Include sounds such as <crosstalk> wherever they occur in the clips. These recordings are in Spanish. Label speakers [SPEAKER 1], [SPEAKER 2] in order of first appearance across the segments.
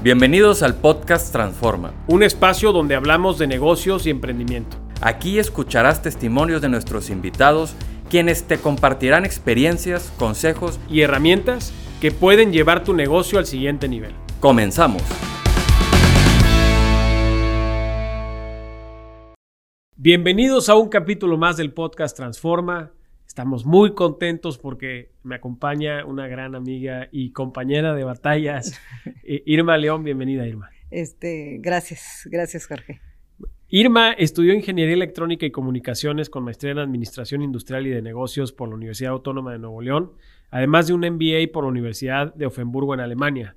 [SPEAKER 1] Bienvenidos al podcast Transforma.
[SPEAKER 2] Un espacio donde hablamos de negocios y emprendimiento.
[SPEAKER 1] Aquí escucharás testimonios de nuestros invitados, quienes te compartirán experiencias, consejos
[SPEAKER 2] y herramientas que pueden llevar tu negocio al siguiente nivel.
[SPEAKER 1] Comenzamos.
[SPEAKER 2] Bienvenidos a un capítulo más del podcast Transforma. Estamos muy contentos porque me acompaña una gran amiga y compañera de batallas, <laughs> Irma León. Bienvenida, Irma.
[SPEAKER 3] Este, gracias, gracias, Jorge.
[SPEAKER 2] Irma estudió Ingeniería Electrónica y Comunicaciones con maestría en Administración Industrial y de Negocios por la Universidad Autónoma de Nuevo León, además de un MBA por la Universidad de Offenburgo en Alemania.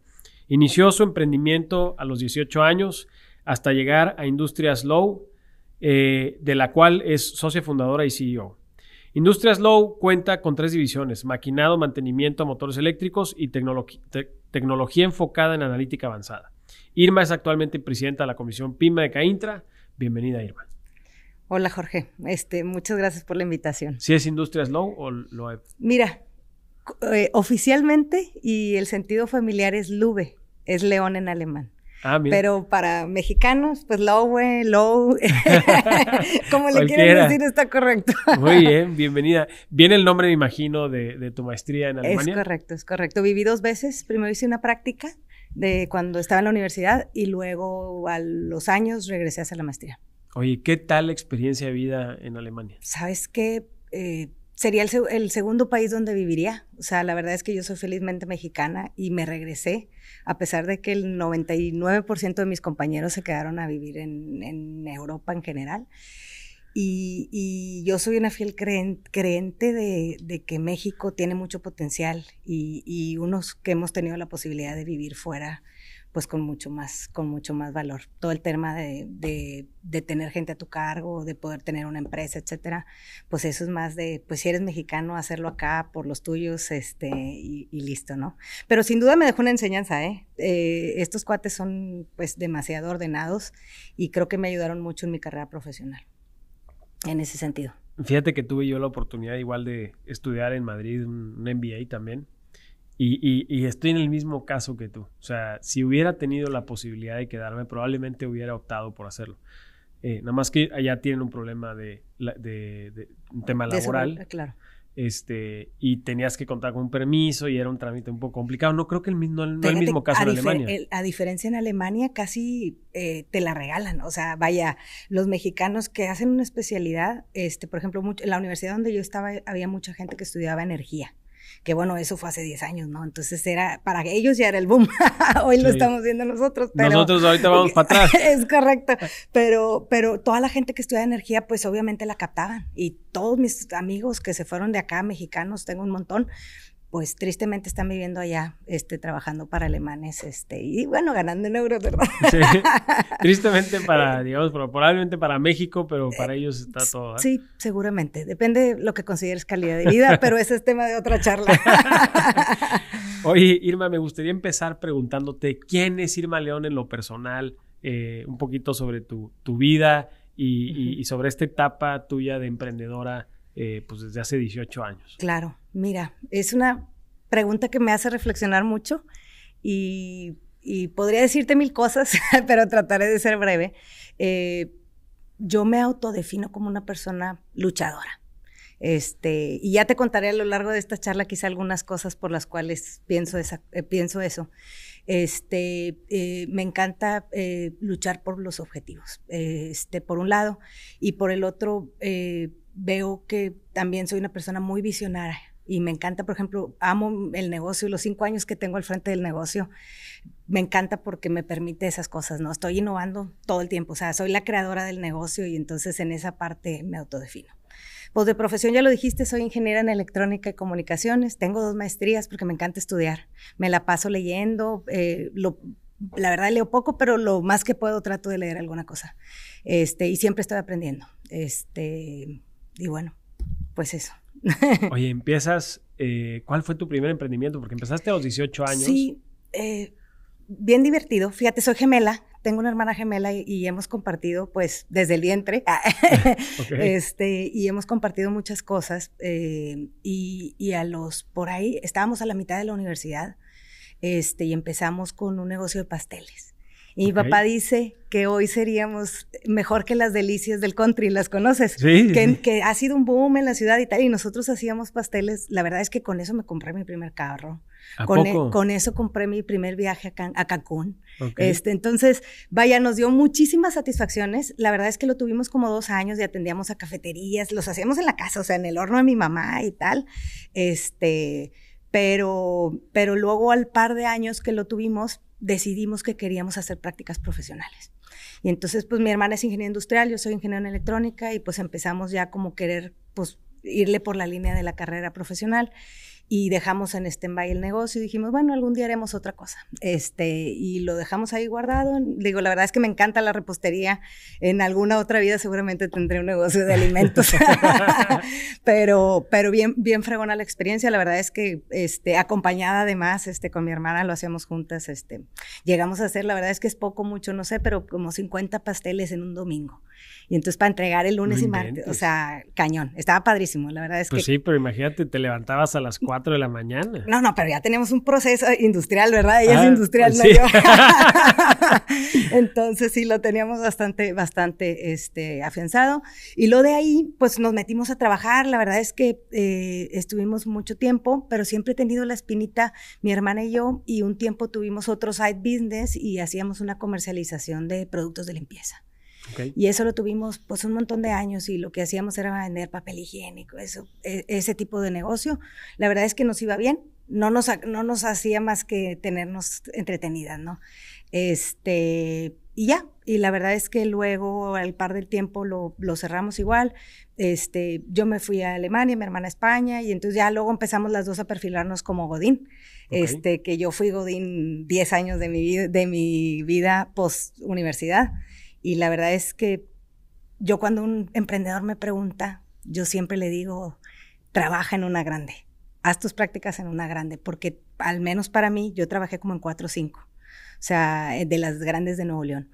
[SPEAKER 2] Inició su emprendimiento a los 18 años hasta llegar a Industrias Low, eh, de la cual es socia fundadora y CEO. Industrias Low cuenta con tres divisiones, maquinado, mantenimiento a motores eléctricos y tecnología enfocada en analítica avanzada. Irma es actualmente presidenta de la Comisión PIMA de CAINTRA. Bienvenida, Irma.
[SPEAKER 3] Hola, Jorge. Este, muchas gracias por la invitación.
[SPEAKER 2] ¿Sí es Industrias Low o lo
[SPEAKER 3] Mira, eh, oficialmente y el sentido familiar es Lube, es león en alemán. Ah, Pero para mexicanos, pues low, low, <laughs> como le quieren decir, está correcto.
[SPEAKER 2] Muy bien, bienvenida. Viene el nombre, me imagino, de, tu maestría en Alemania.
[SPEAKER 3] Es correcto, es correcto. Viví dos veces. Primero hice una práctica de cuando estaba en la universidad y luego a los años regresé a hacer la maestría.
[SPEAKER 2] Oye, ¿qué tal la experiencia de vida en Alemania?
[SPEAKER 3] Sabes que eh, sería el, segundo país donde viviría. O sea, la verdad es que yo soy felizmente mexicana y me regresé, a pesar de que el 99% de mis compañeros se quedaron a vivir en, Europa en general. Y, yo soy una fiel creyente de, que México tiene mucho potencial y, unos que hemos tenido la posibilidad de vivir fuera pues con mucho más, con mucho más valor. Todo el tema de, de, tener gente a tu cargo, de poder tener una empresa, etcétera, pues eso es más de, pues si eres mexicano, hacerlo acá por los tuyos, este, y, listo, ¿no? Pero sin duda me dejó una enseñanza, ¿eh? ¿eh? Estos cuates son, pues, demasiado ordenados y creo que me ayudaron mucho en mi carrera profesional, en ese sentido.
[SPEAKER 2] Fíjate que tuve yo la oportunidad igual de estudiar en Madrid un MBA también y, estoy en el mismo caso que tú. O sea, si hubiera tenido la posibilidad de quedarme, probablemente hubiera optado por hacerlo. Eh, nada más que allá tienen un problema de, un tema laboral.
[SPEAKER 3] claro.
[SPEAKER 2] Este, y tenías que contar con un permiso y era un trámite un poco complicado. No creo que el mismo, no, el mismo caso en Alemania.
[SPEAKER 3] a diferencia en Alemania, casi eh, te la regalan. O sea, vaya, los mexicanos que hacen una especialidad, este, por ejemplo, en la universidad donde yo estaba había mucha gente que estudiaba energía que bueno, eso fue hace 10 años, ¿no? Entonces era, para ellos ya era el boom, <laughs> hoy lo estamos viendo nosotros.
[SPEAKER 2] Pero, nosotros ahorita vamos <laughs> para atrás.
[SPEAKER 3] es correcto, pero, pero toda la gente que estudia energía, pues obviamente la captaban y todos mis amigos que se fueron de acá, mexicanos, tengo un montón, pues tristemente están viviendo allá, este, trabajando para alemanes, este, y bueno, ganando en euros, ¿verdad? Sí, <laughs>
[SPEAKER 2] tristemente para, digamos, probablemente para México, pero para ellos está todo.
[SPEAKER 3] ¿eh? Sí, seguramente, depende de lo que consideres calidad de vida, pero ese es tema de otra charla. <laughs>
[SPEAKER 2] Oye, <laughs> Irma, me gustaría empezar preguntándote, ¿quién es Irma León en lo personal? Eh, un poquito sobre tu, tu vida y, y sobre esta etapa tuya de emprendedora eh, pues desde hace 18 años?
[SPEAKER 3] Claro, mira, es una pregunta que me hace reflexionar mucho y, podría decirte mil cosas, <laughs> pero trataré de ser breve. Eh, yo me autodefino como una persona luchadora. Este, y ya te contaré a lo largo de esta charla quizá algunas cosas por las cuales pienso, eh, pienso eso. Este, me encanta luchar por los objetivos, este, por un lado, y por el otro, veo que también soy una persona muy visionaria y me encanta, por ejemplo, amo el negocio, los cinco años que tengo al frente del negocio, me encanta porque me permite esas cosas, ¿no? Estoy innovando todo el tiempo, o sea, soy la creadora del negocio y entonces en esa parte me autodefino. Pues de profesión ya lo dijiste, soy ingeniera en electrónica y comunicaciones, tengo dos maestrías porque me encanta estudiar, me la paso leyendo, eh, la verdad leo poco, pero lo más que puedo trato de leer alguna cosa, este, y siempre estoy aprendiendo, este, y bueno, pues eso. <laughs>
[SPEAKER 2] Oye, empiezas, eh, ¿cuál fue tu primer emprendimiento? Porque empezaste a los 18 años.
[SPEAKER 3] Sí, eh, bien divertido. Fíjate, soy gemela, tengo una hermana gemela y, hemos compartido, pues, desde el vientre, <laughs> <laughs> este, y hemos compartido muchas cosas. Eh, y, y, a los, por ahí, estábamos a la mitad de la universidad este, y empezamos con un negocio de pasteles. Y mi papá dice que hoy seríamos mejor que las delicias del country, ¿las conoces?
[SPEAKER 2] Sí.
[SPEAKER 3] Que, ha sido un boom en la ciudad y tal, y nosotros hacíamos pasteles. La verdad es que con eso me compré mi primer carro.
[SPEAKER 2] ¿A
[SPEAKER 3] con, e,
[SPEAKER 2] poco?
[SPEAKER 3] con eso compré mi primer viaje a, Can- a Cancún. Este, entonces, vaya, nos dio muchísimas satisfacciones. La verdad es que lo tuvimos como dos años y atendíamos a cafeterías, los hacíamos en la casa, o sea, en el horno de mi mamá y tal. Este, pero, pero luego al par de años que lo tuvimos, decidimos que queríamos hacer prácticas profesionales. Y entonces, pues mi hermana es ingeniera industrial, yo soy ingeniero en electrónica y pues empezamos ya como querer, pues irle por la línea de la carrera profesional y dejamos en stand-by el negocio y dijimos, bueno, algún día haremos otra cosa. Este, y lo dejamos ahí guardado. Digo, la verdad es que me encanta la repostería. En alguna otra vida seguramente tendré un negocio de alimentos. <laughs> <laughs> pero, pero bien, bien fregona la experiencia. La verdad es que, este, acompañada además, este, con mi hermana lo hacíamos juntas, este, llegamos a hacer, la verdad es que es poco, mucho, no sé, pero como 50 pasteles en un domingo. Y entonces para entregar el lunes
[SPEAKER 2] No
[SPEAKER 3] y martes, o sea, cañón. Estaba padrísimo, la verdad es
[SPEAKER 2] Pues
[SPEAKER 3] que
[SPEAKER 2] sí, pero imagínate, te levantabas a las 4 de la mañana.
[SPEAKER 3] no, no, pero ya tenemos un proceso industrial, ¿verdad? Ella
[SPEAKER 2] Ah,
[SPEAKER 3] es industrial,
[SPEAKER 2] pues
[SPEAKER 3] no
[SPEAKER 2] sí.
[SPEAKER 3] yo. <laughs> Entonces sí, lo teníamos bastante, bastante este, afianzado. Y lo de ahí, pues nos metimos a trabajar. La verdad es que eh, estuvimos mucho tiempo, pero siempre he tenido la espinita, mi hermana y yo, y un tiempo tuvimos otro side business y hacíamos una comercialización de productos de limpieza.
[SPEAKER 2] Ok.
[SPEAKER 3] Y eso lo tuvimos pues un montón de años y lo que hacíamos era vender papel higiénico, eso, e- ese tipo de negocio. La verdad es que nos iba bien, no nos, no nos hacía más que tenernos entretenidas, ¿no? Este, y ya, y la verdad es que luego al par del tiempo lo, lo cerramos igual. Este, yo me fui a Alemania, mi hermana a España, y entonces ya luego empezamos las dos a perfilarnos como Godín.
[SPEAKER 2] Ok.
[SPEAKER 3] Este, que yo fui Godín 10 años de mi, vida- de mi vida post universidad. Y la verdad es que yo cuando un emprendedor me pregunta, yo siempre le digo, trabaja en una grande, haz tus prácticas en una grande, porque al menos para mí yo trabajé como en cuatro o cinco, o sea, eh, de las grandes de Nuevo León.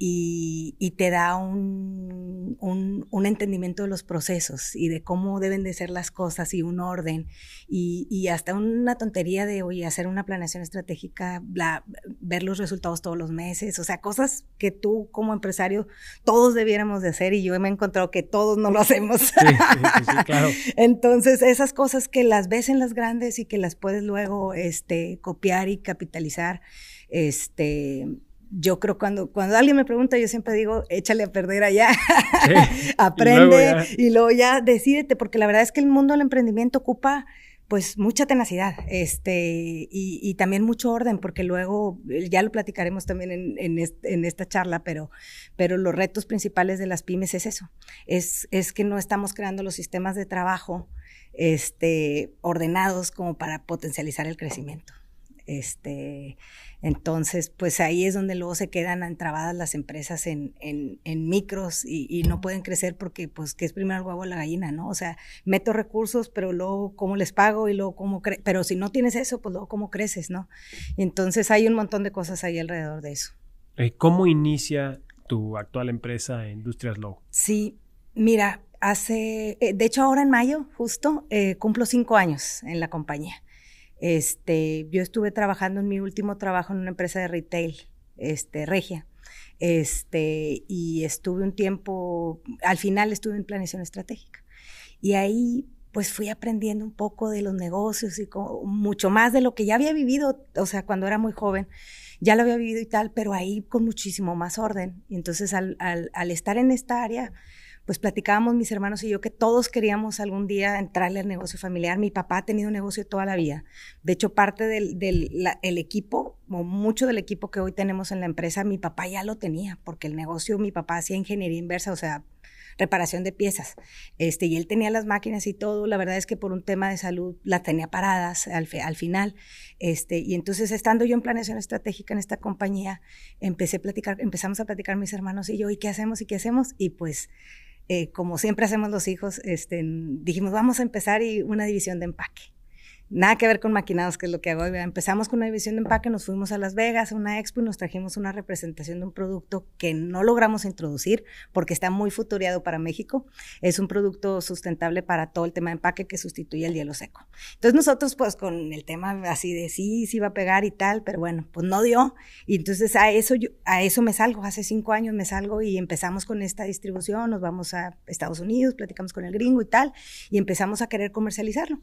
[SPEAKER 3] Y, y te da un, un, un entendimiento de los procesos y de cómo deben de ser las cosas y un orden y, y hasta una tontería de, oye, hacer una planeación estratégica, bla, ver los resultados todos los meses, o sea, cosas que tú como empresario todos debiéramos de hacer y yo me he encontrado que todos no lo hacemos.
[SPEAKER 2] Sí, sí, sí, claro. <laughs>
[SPEAKER 3] Entonces, esas cosas que las ves en las grandes y que las puedes luego este, copiar y capitalizar, este, yo creo cuando, cuando alguien me pregunta, yo siempre digo, échale a perder allá,
[SPEAKER 2] Sí.
[SPEAKER 3] aprende <laughs>
[SPEAKER 2] Y luego ya-
[SPEAKER 3] y luego ya decídete, porque la verdad es que el mundo del emprendimiento ocupa pues mucha tenacidad este, y, y también mucho orden, porque luego eh, ya lo platicaremos también en, en esta charla, pero, pero los retos principales de las pymes es eso, es, es que no estamos creando los sistemas de trabajo este, ordenados como para potencializar el crecimiento. Este, entonces, pues ahí es donde luego se quedan entrabadas las empresas en, en, en micros y, y no pueden crecer porque, pues, que es primero el huevo o la gallina, ¿no? O sea, meto recursos, pero luego cómo les pago y luego cómo cre pero si no tienes eso, pues luego cómo creces, ¿no? Y entonces hay un montón de cosas ahí alrededor de eso.
[SPEAKER 2] Eh, ¿Cómo inicia tu actual empresa Industrias Low?
[SPEAKER 3] Sí, mira, hace, eh, de hecho ahora en mayo, justo, eh, cumplo cinco años en la compañía. Este, yo estuve trabajando en mi último trabajo en una empresa de retail, este, Regia. Este, y estuve un tiempo, al final estuve en planeación estratégica. Y ahí pues fui aprendiendo un poco de los negocios y mucho más de lo que ya había vivido, o sea, cuando era muy joven, ya lo había vivido y tal, pero ahí con muchísimo más orden. Y entonces al estar en esta área, pues platicábamos mis hermanos y yo que todos queríamos algún día entrarle al negocio familiar. Mi papá ha tenido negocio toda la vida. De hecho, parte del, equipo, o mucho del equipo que hoy tenemos en la empresa, mi papá ya lo tenía, porque el negocio, mi papá hacía ingeniería inversa, o sea, reparación de piezas. Este, y él tenía las máquinas y todo. La verdad es que por un tema de salud las tenía paradas al final. Este, y entonces, estando yo en planeación estratégica en esta compañía, empecé a platicar, empezamos a platicar mis hermanos y yo, ¿y qué hacemos? ¿Y qué hacemos? Y pues, eh, como siempre hacemos los hijos, este, dijimos, vamos a empezar y una división de empaque. Nada que ver con maquinados, que es lo que hago. Empezamos con una división de empaque, nos fuimos a Las Vegas a una expo y nos trajimos una representación de un producto que no logramos introducir porque está muy futureado para México. Es un producto sustentable para todo el tema de empaque que sustituye el hielo seco. Entonces nosotros pues con el tema así de sí, sí va a pegar y tal, pero bueno, pues no dio. Y entonces a eso, yo, a eso me salgo. Hace cinco años me salgo y empezamos con esta distribución, nos vamos a Estados Unidos, platicamos con el gringo y tal, y empezamos a querer comercializarlo.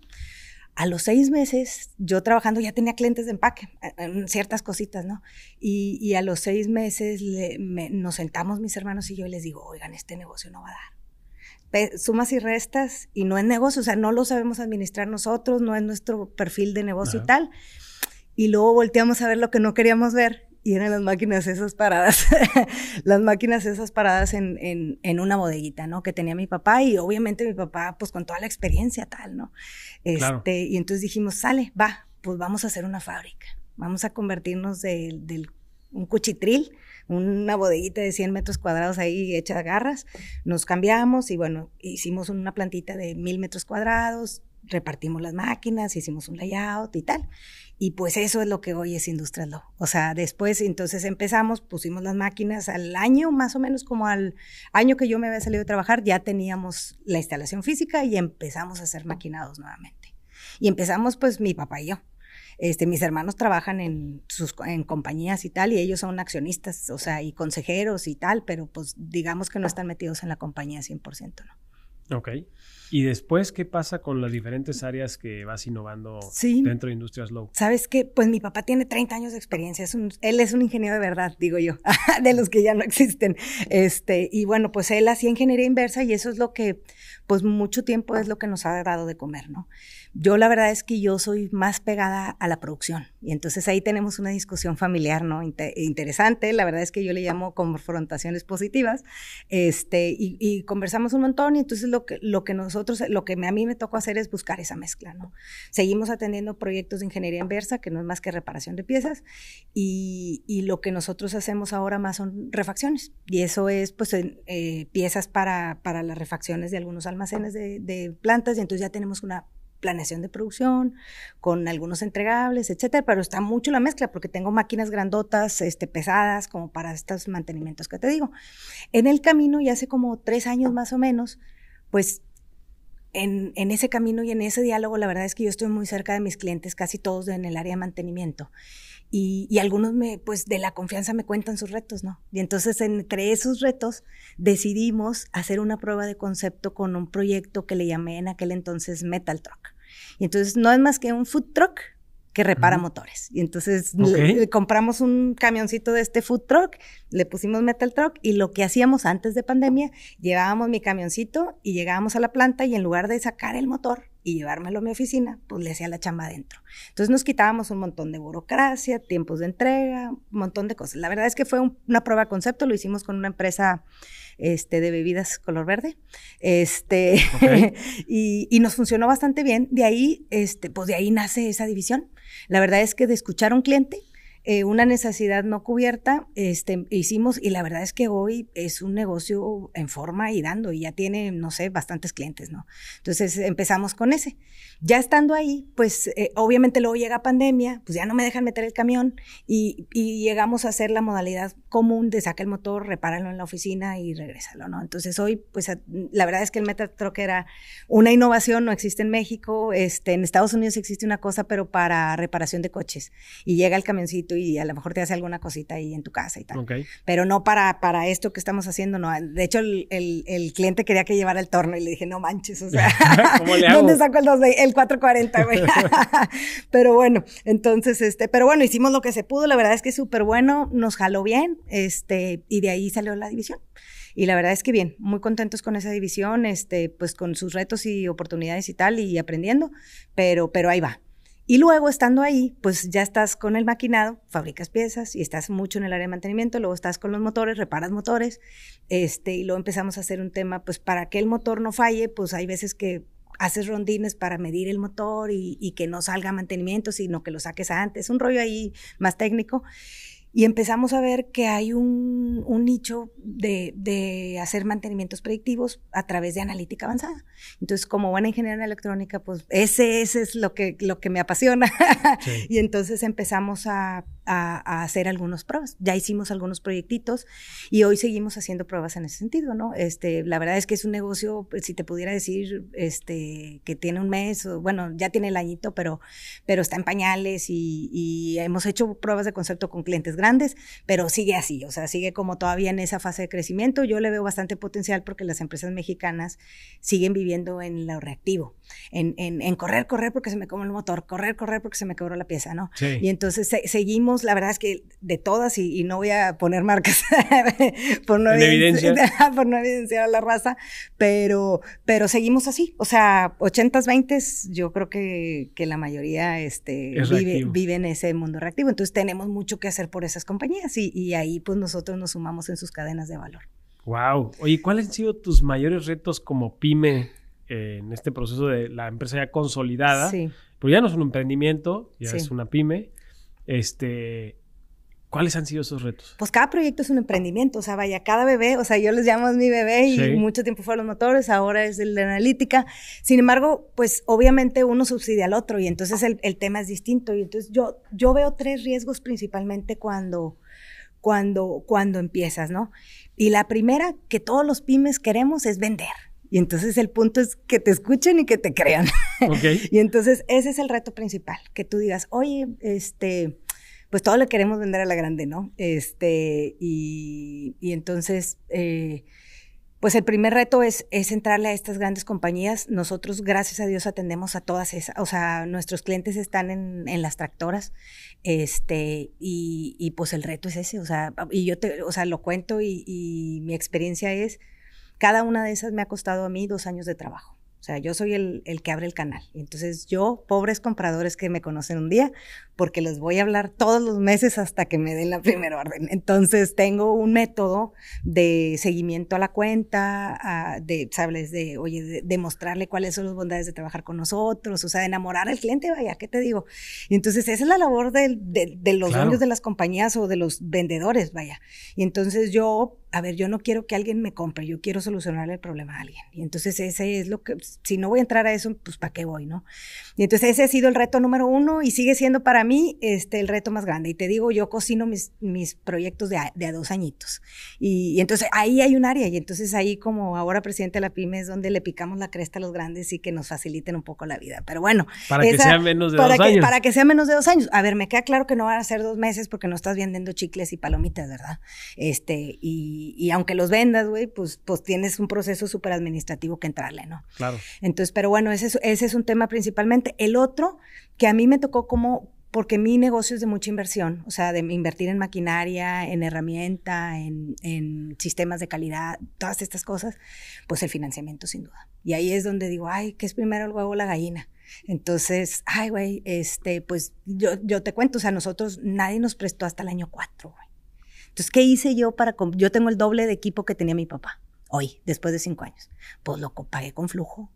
[SPEAKER 3] A los seis meses, yo trabajando ya tenía clientes de empaque, eh, en ciertas cositas, ¿no? Y, a los seis meses nos sentamos mis hermanos y yo y les digo, oigan, este negocio no va a dar. sumas y restas y no es negocio, o sea, no lo sabemos administrar nosotros, no es nuestro perfil de negocio y tal. Y luego volteamos a ver lo que no queríamos ver y eran las máquinas esas paradas, <laughs> las máquinas esas paradas en, en, una bodeguita, ¿no? Que tenía mi papá y obviamente mi papá, pues con toda la experiencia tal, ¿no? Este, Y entonces dijimos, sale, va, pues vamos a hacer una fábrica, vamos a convertirnos de, un cuchitril, una bodeguita de 100 metros cuadrados ahí hecha de garras, nos cambiamos y bueno, hicimos una plantita de mil metros cuadrados, repartimos las máquinas, hicimos un layout y tal. Y pues eso es lo que hoy es Industrial Law. O sea, después entonces empezamos, pusimos las máquinas al año, más o menos como al año que yo me había salido de trabajar, ya teníamos la instalación física y empezamos a hacer maquinados nuevamente. Y empezamos pues mi papá y yo. Este, mis hermanos trabajan en, sus, en compañías y tal, y ellos son accionistas, o sea, y consejeros y tal, pero pues digamos que no están metidos en la compañía 100%, ¿no?
[SPEAKER 2] Ok. ¿Y después qué pasa con las diferentes áreas que vas innovando dentro de Industrias Low?
[SPEAKER 3] Sabes que, pues mi papá tiene 30 años de experiencia, él es un ingeniero de verdad, digo yo, <laughs> de los que ya no existen. Este, y bueno, pues él hacía ingeniería inversa y eso es lo que, pues mucho tiempo es lo que nos ha dado de comer, ¿no? Yo la verdad es que yo soy más pegada a la producción y entonces ahí tenemos una discusión familiar, ¿no? interesante, la verdad es que yo le llamo confrontaciones positivas, este, y, conversamos un montón y entonces lo que, lo que nosotros, lo que a mí me tocó hacer es buscar esa mezcla, ¿no? Seguimos atendiendo proyectos de ingeniería inversa, que no es más que reparación de piezas, y, y lo que nosotros hacemos ahora más son refacciones, y eso es pues eh, piezas para, para las refacciones de algunos almacenes de, de plantas, y entonces ya tenemos una planeación de producción, con algunos entregables, etcétera, pero está mucho la mezcla porque tengo máquinas grandotas, este, pesadas, como para estos mantenimientos que te digo. En el camino, y hace como tres años más o menos, pues en, en, ese camino y en ese diálogo, la verdad es que yo estoy muy cerca de mis clientes, casi todos en el área de mantenimiento. Y, y, algunos me, pues de la confianza me cuentan sus retos, ¿no? Y entonces entre esos retos decidimos hacer una prueba de concepto con un proyecto que le llamé en aquel entonces Metal Truck. Y entonces no es más que un food truck que repara motores. Y entonces compramos un camioncito de este food truck, le pusimos metal truck y lo que hacíamos antes de pandemia, llevábamos mi camioncito y llegábamos a la planta y en lugar de sacar el motor y llevármelo a mi oficina, pues le hacía la chamba adentro. Entonces nos quitábamos un montón de burocracia, tiempos de entrega, un montón de cosas. La verdad es que fue una prueba de concepto, lo hicimos con una empresa este, de bebidas color verde. Este, <laughs> y, nos funcionó bastante bien. De ahí, este, pues de ahí nace esa división. La verdad es que de escuchar a un cliente, eh, una necesidad no cubierta, este, hicimos, y la verdad es que hoy es un negocio en forma y dando, y ya tiene, no sé, bastantes clientes, ¿no? Entonces empezamos con ese. Ya estando ahí, pues eh, obviamente luego llega pandemia, pues ya no me dejan meter el camión, y, y, llegamos a hacer la modalidad común de sacar el motor, repáralo en la oficina y regrésalo, ¿no? Entonces hoy, pues la verdad es que el Metatruck era una innovación, no existe en México, este, en Estados Unidos existe una cosa, pero para reparación de coches, y llega el camioncito y a lo mejor te hace alguna cosita ahí en tu casa y tal. Pero no para, para esto que estamos haciendo, no. De hecho, el, el, cliente quería que llevara el torno y le dije, no manches, o sea, <laughs> <laughs> ¿dónde saco el, el 440, güey? <laughs> pero bueno, entonces, este, pero bueno, hicimos lo que se pudo, la verdad es que es súper bueno, nos jaló bien, este, y de ahí salió la división. Y la verdad es que bien, muy contentos con esa división, este, pues con sus retos y oportunidades y tal, y aprendiendo, pero, pero ahí va. Y luego, estando ahí, pues ya estás con el maquinado, fabricas piezas y estás mucho en el área de mantenimiento, luego estás con los motores, reparas motores, este, y luego empezamos a hacer un tema, pues para que el motor no falle, pues hay veces que haces rondines para medir el motor y, y que no salga mantenimiento, sino que lo saques antes, un rollo ahí más técnico. Y empezamos a ver que hay un, un nicho de, de, hacer mantenimientos predictivos a través de analítica avanzada. Entonces, como buena ingeniera en electrónica, pues ese, ese es lo que, lo que me apasiona. <laughs> y entonces empezamos a, a, hacer algunas pruebas. Ya hicimos algunos proyectitos y hoy seguimos haciendo pruebas en ese sentido, ¿no? Este, la verdad es que es un negocio, pues, si te pudiera decir, este, que tiene un mes, bueno, ya tiene el añito, pero, pero está en pañales y, y hemos hecho pruebas de concepto con clientes grandes, pero sigue así, o sea, sigue como todavía en esa fase de crecimiento. Yo le veo bastante potencial porque las empresas mexicanas siguen viviendo en lo reactivo, en, en, correr, correr porque se me come el motor, correr, correr porque se me quebró la pieza, ¿no? Y entonces seguimos, la verdad es que de todas, y, no voy a poner marcas <laughs> por, no evidenciar, <laughs> por no evidenciar a la raza, pero, pero seguimos así, o sea, 80s, 20 yo creo que, que la mayoría este, vive, vive en ese mundo reactivo, entonces tenemos mucho que hacer por eso compañías y, ahí pues nosotros nos sumamos en sus cadenas de valor.
[SPEAKER 2] Wow. Oye, ¿cuáles han sido tus mayores retos como pyme eh, en este proceso de la empresa ya consolidada? Sí. Porque ya no es un emprendimiento, ya es una pyme. Este, ¿Cuáles han sido esos retos?
[SPEAKER 3] Pues cada proyecto es un emprendimiento, o sea, vaya, cada bebé, o sea, yo les llamo mi bebé y mucho tiempo fue los motores, ahora es el de analítica. Sin embargo, pues obviamente uno subsidia al otro y entonces el, el, tema es distinto. Y entonces yo, yo veo tres riesgos principalmente cuando, cuando, cuando empiezas, ¿no? Y la primera que todos los pymes queremos es vender. Y entonces el punto es que te escuchen y que te crean. <laughs> Okay. y entonces ese es el reto principal, que tú digas, oye, este pues todo le queremos vender a la grande, ¿no? Este, y, entonces, eh, pues el primer reto es, es entrarle a estas grandes compañías. Nosotros, gracias a Dios, atendemos a todas esas, o sea, nuestros clientes están en, las tractoras, este, y, pues el reto es ese, o sea, y yo te, o sea, lo cuento y, y mi experiencia es, cada una de esas me ha costado a mí dos años de trabajo. O sea, yo soy el, el, que abre el canal. Entonces yo, pobres compradores que me conocen un día, porque les voy a hablar todos los meses hasta que me den la primera orden. Entonces tengo un método de seguimiento a la cuenta, de, ¿sabes? De, oye, de, mostrarle cuáles son las bondades de trabajar con nosotros, o sea, de enamorar al cliente, vaya, ¿qué te digo? Y entonces esa es la labor de, de los dueños de las compañías o de los vendedores, vaya. Y entonces yo a ver, yo no quiero que alguien me compre, yo quiero solucionarle el problema a alguien. Y entonces ese es lo que, si no voy a entrar a eso, pues ¿para qué voy, no? Y entonces ese ha sido el reto número uno y sigue siendo para mí este, el reto más grande. Y te digo, yo cocino mis, mis proyectos de a, de dos añitos. Y, entonces ahí hay un área y entonces ahí como ahora presidente de la PYME es donde le picamos la cresta a los grandes y que nos faciliten un poco la vida. Pero bueno.
[SPEAKER 2] Para que sea menos de
[SPEAKER 3] dos
[SPEAKER 2] años.
[SPEAKER 3] Para que sea menos de dos años. A ver, me queda claro que no van a ser dos meses porque no estás vendiendo chicles y palomitas, ¿verdad? Este, y y, aunque los vendas, güey, pues, pues tienes un proceso súper administrativo que entrarle, ¿no?
[SPEAKER 2] Claro.
[SPEAKER 3] Entonces, pero bueno, ese es, ese es un tema principalmente. El otro, que a mí me tocó como, porque mi negocio es de mucha inversión, o sea, de invertir en maquinaria, en herramienta, en, en, sistemas de calidad, todas estas cosas, pues el financiamiento sin duda. Y ahí es donde digo, ay, ¿qué es primero el huevo o la gallina? Entonces, ay, güey, este, pues yo, yo te cuento, o sea, nosotros nadie nos prestó hasta el año 4, güey. Entonces, ¿qué hice yo para... Yo tengo el doble de equipo que tenía mi papá hoy, después de cinco años. Pues lo pagué con flujo.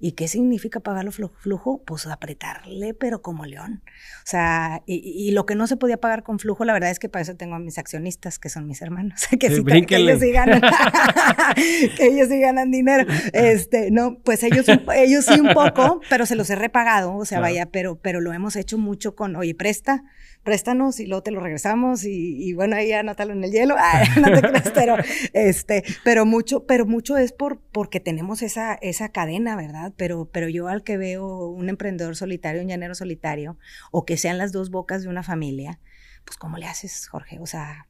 [SPEAKER 3] ¿Y qué significa pagarlo flujo? Pues apretarle, pero como león. O sea, y, lo que no se podía pagar con flujo, la verdad es que para eso tengo a mis accionistas, que son mis hermanos, <laughs> que, sí, que ellos sí ganan, <laughs> que ellos sí ganan dinero. Este, no, pues ellos, ellos sí un poco, pero se los he repagado, o sea, vaya, pero, pero lo hemos hecho mucho con, oye, presta, préstanos y luego te lo regresamos y, bueno, ahí anótalo en el hielo, <laughs> no te creas, pero, este, pero mucho, pero mucho es por, porque tenemos esa, esa cadena, ¿verdad? Pero, pero yo al que veo un emprendedor solitario, un llanero solitario, o que sean las dos bocas de una familia, pues ¿cómo le haces, Jorge? O sea,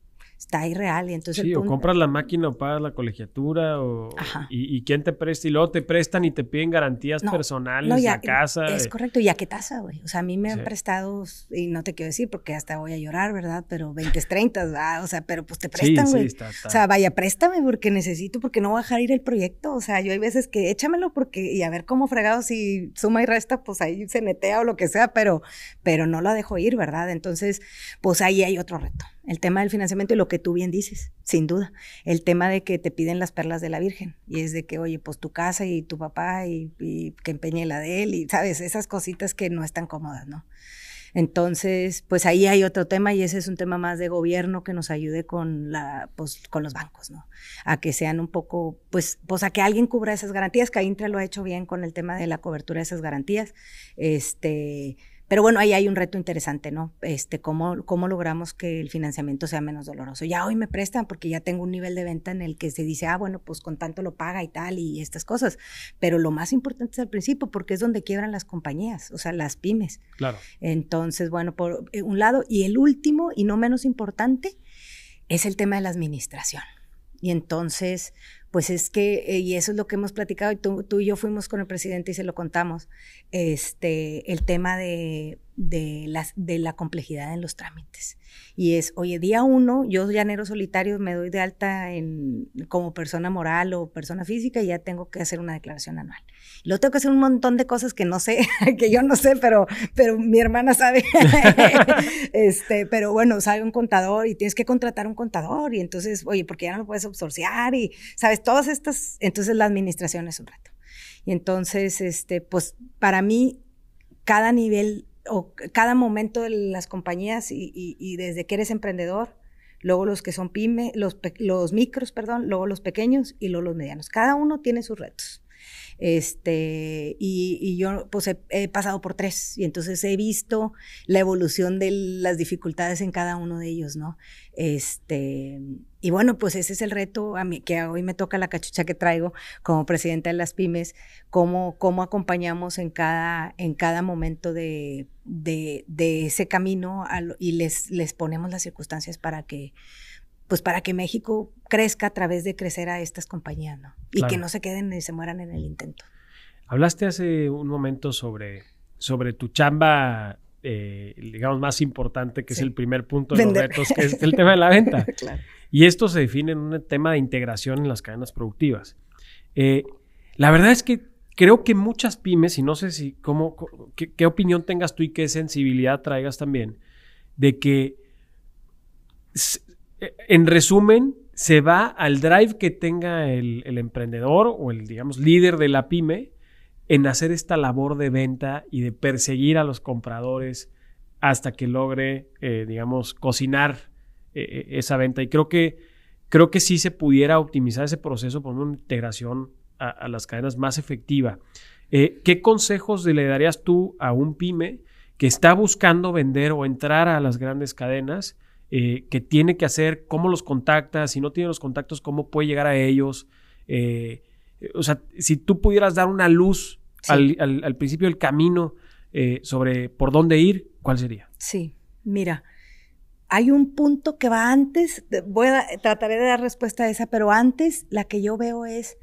[SPEAKER 3] está irreal. Y entonces
[SPEAKER 2] sí, o compras la máquina o pagas la colegiatura o, y, quién te presta y luego te prestan y te piden garantías personales no, ya, casa.
[SPEAKER 3] Es correcto. ¿Y a qué tasa, güey? O sea, a mí me han prestado, y no te quiero decir porque hasta voy a llorar, ¿verdad? Pero 20, 30, o sea, pero pues te prestan, güey. O sea, vaya, préstame porque necesito, porque no voy a dejar ir el proyecto. O sea, yo hay veces que échamelo porque, y a ver cómo fregado, si suma y resta, pues ahí se netea o lo que sea, pero, pero no lo dejo ir, ¿verdad? Entonces, pues ahí hay otro reto. El tema del financiamiento y lo que tú bien dices, sin duda. El tema de que te piden las perlas de la Virgen y es de que, oye, pues tu casa y tu papá y, que empeñe la de él y, ¿sabes? Esas cositas que no están cómodas, ¿no? Entonces, pues ahí hay otro tema y ese es un tema más de gobierno que nos ayude con la, pues, con los bancos, ¿no? A que sean un poco, pues, pues a que alguien cubra esas garantías, que Intra lo ha hecho bien con el tema de la cobertura de esas garantías. Este, pero bueno, ahí hay un reto interesante, ¿no? Este, cómo, cómo logramos que el financiamiento sea menos doloroso. Ya hoy me prestan porque ya tengo un nivel de venta en el que se dice, ah, bueno, pues con tanto lo paga y tal y estas cosas. Pero lo más importante es al principio porque es donde quiebran las compañías, o sea, las pymes.
[SPEAKER 2] Claro.
[SPEAKER 3] Entonces, bueno, por eh, un lado. Y el último y no menos importante es el tema de la administración. Y entonces, pues es que, eh, y eso es lo que hemos platicado, y tú, tú, y yo fuimos con el presidente y se lo contamos, este, el tema de, de, las, de la complejidad en los trámites. Y es, oye, día uno, yo llanero solitario me doy de alta en, como persona moral o persona física y ya tengo que hacer una declaración anual. Luego tengo que hacer un montón de cosas que no sé, <laughs> que yo no sé, pero, pero mi hermana sabe. <laughs> este, pero bueno, sabe un contador y tienes que contratar un contador y entonces, oye, porque ya no lo puedes absorciar y, sabes, todas estas, entonces la administración es un reto. Y entonces, este, pues para mí, cada nivel o cada momento de las compañías y, desde que eres emprendedor, luego los que son pyme, los, los micros, perdón, luego los pequeños y luego los medianos. Cada uno tiene sus retos. Este, y, yo pues he, pasado por tres y entonces he visto la evolución de las dificultades en cada uno de ellos, ¿no? Este, y bueno, pues ese es el reto a mí, que hoy me toca la cachucha que traigo como presidenta de las pymes, cómo, cómo acompañamos en cada, en cada momento de, de, ese camino y les, les ponemos las circunstancias para que pues para que México crezca a través de crecer a estas compañías, ¿no? Y que no se queden y se mueran en el intento.
[SPEAKER 2] Hablaste hace un momento sobre, sobre tu chamba, eh, digamos, más importante, que es el primer punto de los retos, que es <laughs> el tema de la venta. <laughs> Y esto se define en un tema de integración en las cadenas productivas. Eh, la verdad es que creo que muchas pymes, y no sé si cómo, qué, qué opinión tengas tú y qué sensibilidad traigas también, de que en resumen, se va al drive que tenga el, emprendedor o el, digamos, líder de la pyme en hacer esta labor de venta y de perseguir a los compradores hasta que logre, eh, digamos, cocinar eh, eh, esa venta. Y creo que, creo que sí se pudiera optimizar ese proceso por una integración a, las cadenas más efectiva. ¿Qué consejos le darías tú a un pyme que está buscando vender o entrar a las grandes cadenas? Eh, que tiene que hacer, cómo los contacta, si no tiene los contactos, cómo puede llegar a ellos. Eh, o sea, si tú pudieras dar una luz al, principio del camino eh, sobre por dónde ir, ¿cuál sería?
[SPEAKER 3] Sí, mira, hay un punto que va antes, voy a trataré de dar respuesta a esa, pero antes la que yo veo es,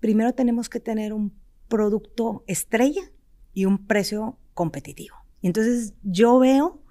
[SPEAKER 3] primero tenemos que tener un producto estrella y un precio competitivo. Y entonces yo veo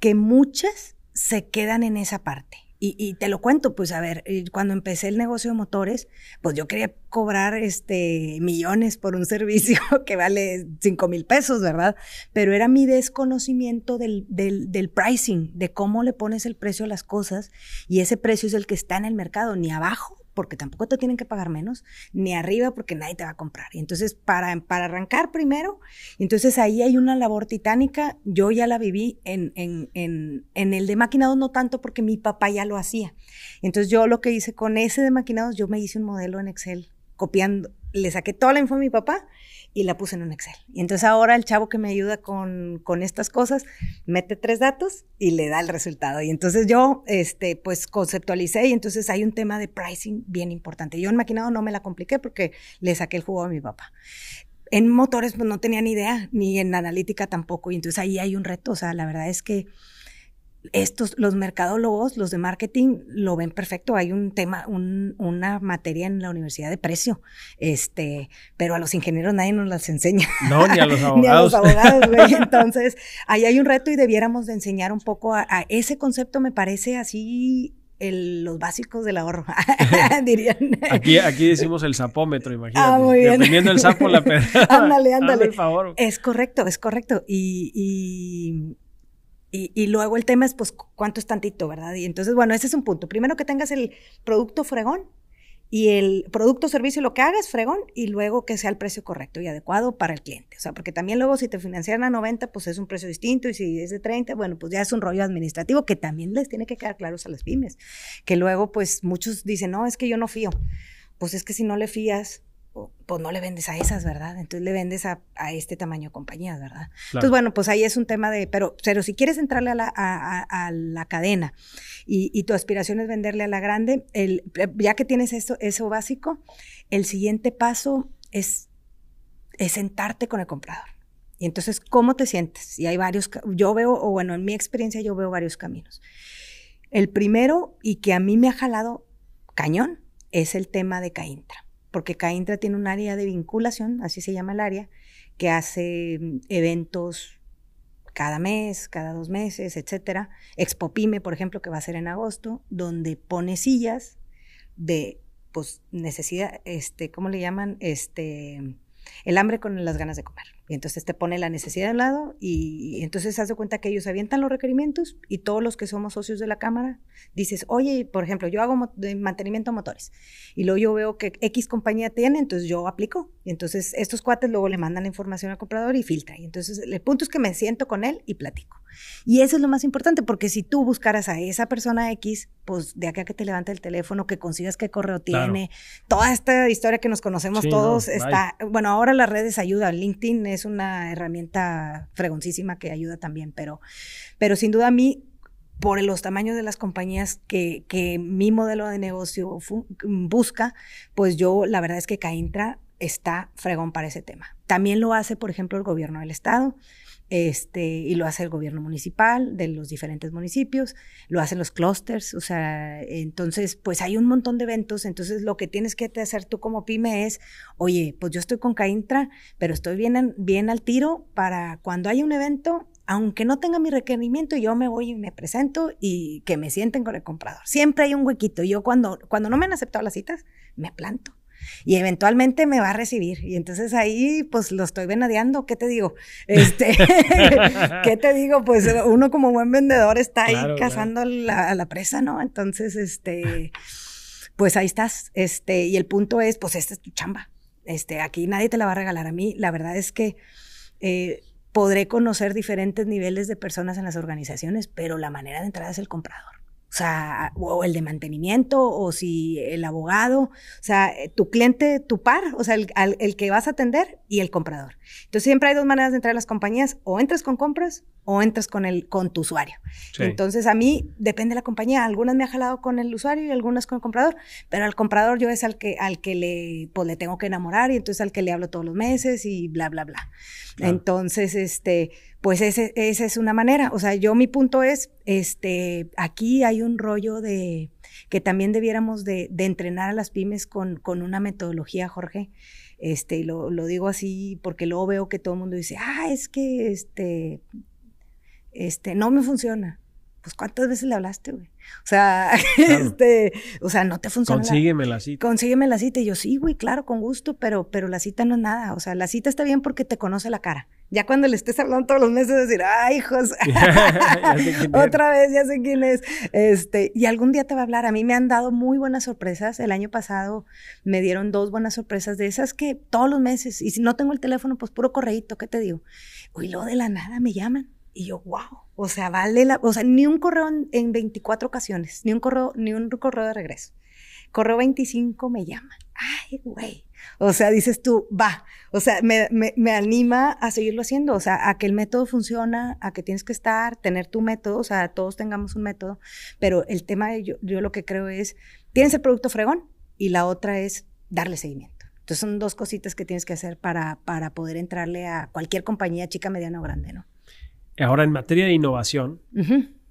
[SPEAKER 3] que muchas se quedan en esa parte. Y, te lo cuento, pues a ver, eh, cuando empecé el negocio de motores, pues yo quería cobrar este millones por un <laughs> servicio que vale 5 mil pesos, ¿verdad? Pero era mi desconocimiento del, del, del, pricing, de cómo le pones el precio a las cosas, y ese precio es el que está en el mercado, ni abajo porque tampoco te tienen que pagar menos, ni arriba porque nadie te va a comprar. Y entonces, para, para arrancar primero, entonces ahí hay una labor titánica. Yo ya la viví en, en, en, en el de maquinados, no tanto porque mi papá ya lo hacía. Entonces, yo lo que hice con ese de maquinados, yo me hice un modelo en Excel, copiando, le saqué toda la info a mi papá y la puse en un Excel. Y entonces ahora el chavo que me ayuda con, con, estas cosas mete tres datos y le da el resultado. Y entonces yo, este, pues conceptualicé y entonces hay un tema de pricing bien importante. Yo en maquinado no me la compliqué porque le saqué el jugo a mi papá. En motores pues no tenía ni idea, ni en analítica tampoco. Y entonces ahí hay un reto. O sea, la verdad es que estos, los mercadólogos, los de marketing, lo ven perfecto. Hay un tema, una materia en la universidad de precio, este, pero a los ingenieros nadie nos las enseña.
[SPEAKER 2] No, ni a los abogados. <laughs>
[SPEAKER 3] ni a los abogados, güey. <laughs> Entonces, ahí hay un reto y debiéramos de enseñar un poco a, ese concepto, me parece así los básicos del ahorro, <laughs> dirían.
[SPEAKER 2] Aquí, aquí decimos el sapómetro, imagínate. Ah, muy bien. Dependiendo del sapo, la pedra.
[SPEAKER 3] ándale, ándale. Es correcto, es correcto. y, y, luego el tema es, pues, cuánto es tantito, ¿verdad? Y entonces, bueno, ese es un punto. Primero que tengas el producto fregón y el producto servicio lo que haga es fregón y luego que sea el precio correcto y adecuado para el cliente. O sea, porque también luego si te financian a 90, pues es un precio distinto y si es de 30, bueno, pues ya es un rollo administrativo que también les tiene que quedar claros a las pymes. Que luego pues muchos dicen, no, es que yo no fío. Pues es que si no le fías, pues no le vendes a esas, ¿verdad? Entonces le vendes a, este tamaño de compañías, ¿verdad? Entonces, bueno, pues ahí es un tema de, pero, pero si quieres entrarle a la, a, la cadena y, tu aspiración es venderle a la grande, el, ya que tienes eso, eso básico, el siguiente paso es, es sentarte con el comprador. Y entonces, ¿cómo te sientes? Y hay varios, yo veo, o bueno, en mi experiencia yo veo varios caminos. El primero, y que a mí me ha jalado cañón, es el tema de Caintra porque Caintra tiene un área de vinculación, así se llama el área, que hace mm, eventos cada mes, cada dos meses, etcétera. Expopime, por ejemplo, que va a ser en agosto, donde pone sillas de pues necesidad, este, ¿cómo le llaman? Este, el hambre con las ganas de comer. Y entonces te pone la necesidad de un lado y, entonces haz de cuenta que ellos avientan los requerimientos y todos los que somos socios de la Cámara dices, oye, por ejemplo, yo hago mantenimiento de motores y luego yo veo que X compañía tiene, entonces yo aplico. Y entonces estos cuates luego le mandan la información al comprador y filtra. Y entonces el punto es que me siento con él y platico. Y eso es lo más importante porque si tú buscaras a esa persona X, pues de acá que te levanta el teléfono, que consigas qué correo tiene, toda esta historia que nos conocemos todos está, bueno, ahora las redes ayudan, LinkedIn es una herramienta fregoncísima que ayuda también, pero, pero sin duda a mí, por los tamaños de las compañías que, que mi modelo de negocio busca, pues yo la verdad es que Caintra está fregón para ese tema. También lo hace, por ejemplo, el gobierno del estado. Este, y lo hace el gobierno municipal de los diferentes municipios, lo hacen los clusters, o sea, entonces, pues hay un montón de eventos, entonces lo que tienes que hacer tú como pyme es, oye, pues yo estoy con Caintra, pero estoy bien, bien al tiro para cuando haya un evento, aunque no tenga mi requerimiento, yo me voy y me presento y que me sienten con el comprador. Siempre hay un huequito. Yo cuando, cuando no me han aceptado las citas, me planto y eventualmente me va a recibir. Y entonces ahí, pues lo estoy venadeando, ¿qué te digo? Este, <laughs> ¿qué te digo? Pues uno como buen vendedor está ahí cazando la, la, presa, ¿no? Entonces, este, pues ahí estás. Este, y el punto es, pues esta es tu chamba. Este, aquí nadie te la va a regalar a mí. La verdad es que eh, podré conocer diferentes niveles de personas en las organizaciones, pero la manera de entrada es el comprador o sea, o el de mantenimiento, o si el abogado, o sea, tu cliente, tu par, o sea, el, el, que vas a atender y el comprador. Entonces siempre hay dos maneras de entrar a las compañías, o entras con compras o entras con, el, con tu usuario. Entonces a mí depende de la compañía, algunas me ha jalado con el usuario y algunas con el comprador, pero al comprador yo es al que, al que le, pues, le tengo que enamorar y entonces al que le hablo todos los meses y bla, bla, bla. Entonces, este, pues ese, esa es una manera. O sea, yo mi punto es, este, aquí hay un rollo de que también debiéramos de, de entrenar a las pymes con, con una metodología, Jorge. Este, y lo, lo, digo así porque luego veo que todo el mundo dice, ah, es que este, este, no me funciona. Pues cuántas veces le hablaste, güey. O sea, <laughs> este, o sea, no te funciona.
[SPEAKER 2] Consígueme la, cita.
[SPEAKER 3] Consígueme la cita. Y yo, sí, güey, claro, con gusto, pero, pero la cita no es nada. O sea, la cita está bien porque te conoce la cara. Ya cuando le estés hablando todos los meses, decir, ay, hijos, <laughs> otra vez, ya sé quién es. Este, y algún día te va a hablar. A mí me han dado muy buenas sorpresas. El año pasado me dieron dos buenas sorpresas de esas que todos los meses, y si no tengo el teléfono, pues puro correíto, ¿qué te digo? Uy, luego de la nada me llaman y yo, wow, o sea, vale la, o sea, ni un correo en, 24 ocasiones, ni un correo, ni un correo de regreso. Correo 25 me llama. Ay, güey. O sea, dices tú, va. O sea, me, me, anima a seguirlo haciendo. O sea, a que el método funciona, a que tienes que estar, tener tu método. O sea, todos tengamos un método. Pero el tema, de yo, yo lo que creo es, tienes el producto fregón y la otra es darle seguimiento. Entonces son dos cositas que tienes que hacer para, para poder entrarle a cualquier compañía, chica, mediana o grande, ¿no?
[SPEAKER 2] Ahora, en materia de innovación,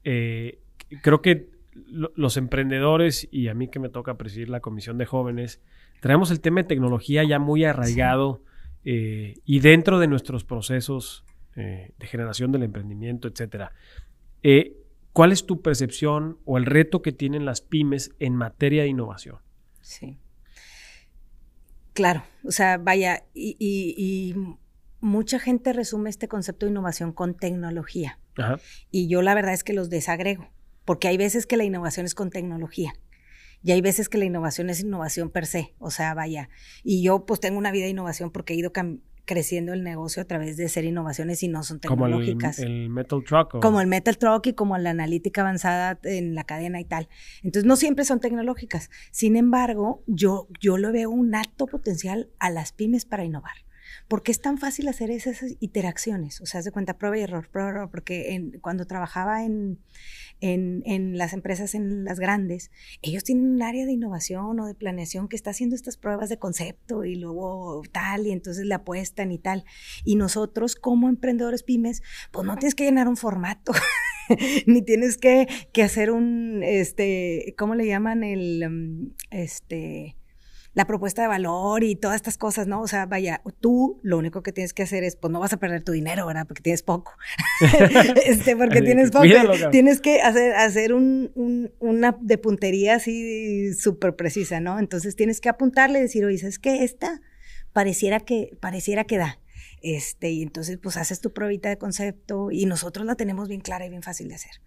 [SPEAKER 2] eh, creo que los emprendedores y a mí que me toca presidir la comisión de jóvenes, traemos el tema de tecnología ya muy arraigado eh, y dentro de nuestros procesos eh, de generación del emprendimiento, etcétera. ¿Cuál es tu percepción o el reto que tienen las pymes en materia de innovación?
[SPEAKER 3] Sí. Claro, o sea, vaya, y mucha gente resume este concepto de innovación con tecnología. Y yo la verdad es que los desagrego, porque hay veces que la innovación es con tecnología. Y hay veces que la innovación es innovación per se, o sea, vaya. Y yo pues tengo una vida de innovación porque he ido creciendo el negocio a través de ser innovaciones y no son tecnológicas.
[SPEAKER 2] Como el, Metal Truck.
[SPEAKER 3] Como el Metal Truck y como la analítica avanzada en la cadena y tal. Entonces, no siempre son tecnológicas. Sin embargo, yo, yo lo veo un alto potencial a las pymes para innovar. Porque es tan fácil hacer esas interacciones. O sea, de cuenta, prueba y error, prueba y error. Porque cuando trabajaba en, en, las empresas, en las grandes, ellos tienen un área de innovación o de planeación que está haciendo estas pruebas de concepto y luego tal, y entonces le apuestan y tal. Y nosotros, como emprendedores pymes, pues no tienes que llenar un formato. <laughs> ni tienes que, que, hacer un, este, ¿cómo le llaman? El, mm, este, la propuesta de valor y todas estas cosas, ¿no? O sea, vaya, tú lo único que tienes que hacer es, pues no vas a perder tu dinero, ¿verdad? Porque tienes poco. <laughs> este, porque tienes poco. tienes que hacer, hacer un, una de puntería así súper precisa, ¿no? Entonces tienes que apuntarle y decir, oye, ¿sabes qué? Esta pareciera que, pareciera que da. Este, y entonces pues haces tu pruebita de concepto y nosotros la tenemos bien clara y bien fácil de hacer.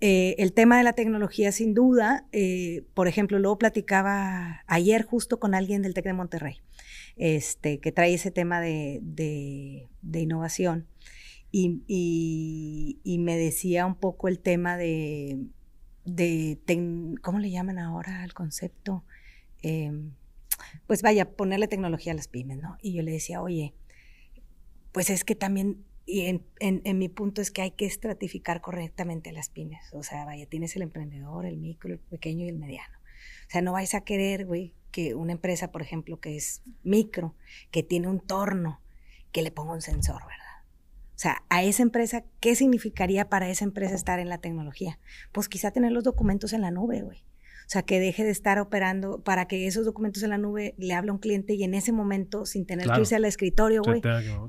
[SPEAKER 3] Eh, el tema de la tecnología sin duda, eh, por ejemplo, luego platicaba ayer justo con alguien del TEC de Monterrey, este, que trae ese tema de, innovación y, me decía un poco el tema de, de ¿cómo le llaman ahora al concepto? Em, pues vaya, ponerle tecnología a las pymes, ¿no? Y yo le decía, oye, pues es que también, y en, mi punto es que hay que estratificar correctamente las pymes. O sea, vaya, tienes el emprendedor, el micro, el pequeño y el mediano. O sea, no vais a querer, güey, que una empresa, por ejemplo, que es micro, que tiene un torno, que le ponga un sensor, ¿verdad? O sea, a esa empresa, ¿qué significaría para esa empresa estar en la tecnología? Pues quizá tener los documentos en la nube, güey. O sea, que deje de estar operando para que esos documentos en la nube le hable a un cliente y en ese momento, sin tener que irse al escritorio, güey,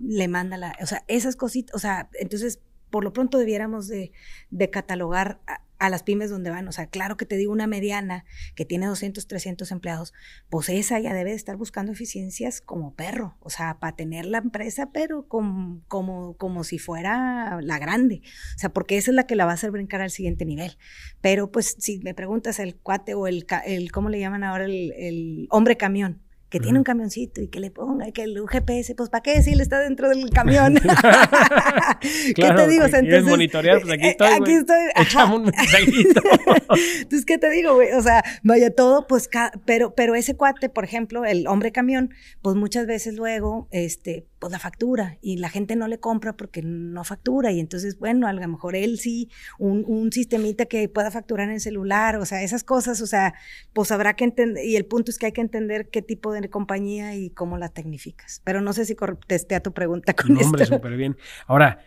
[SPEAKER 3] le manda la... O sea, esas cositas, o sea, entonces, por lo pronto debiéramos de, de catalogar a las pymes donde van. O sea, claro que te digo una mediana que tiene 200, 300 empleados, pues esa ya debe de estar buscando eficiencias como perro, o sea, para tener la empresa, pero como, como, como si fuera la grande. O sea, porque esa es la que la va a hacer brincar al siguiente nivel. Pero pues si me preguntas el cuate o el, el ¿cómo le llaman ahora? El, el hombre camión que tiene un camioncito y que le ponga que el GPS, pues ¿para qué si él está dentro del camión? <laughs>
[SPEAKER 2] ¿Qué te digo? O sea, entonces, monitorear, pues aquí eh, estoy. Aquí estoy.
[SPEAKER 3] Echamos un mensajito. <laughs> entonces, ¿qué te digo, güey? O sea, vaya todo, pues, pero, pero ese cuate, por ejemplo, el hombre camión, pues muchas veces luego, este, pues la factura y la gente no le compra porque no factura y entonces, bueno, a lo mejor él sí, un, un sistemita que pueda facturar en el celular, o sea, esas cosas, o sea, pues habrá que entender, y el punto es que hay que entender qué tipo de compañía y cómo la tecnificas. Pero no sé si contesté a tu pregunta con no, Hombre,
[SPEAKER 2] súper bien. Ahora,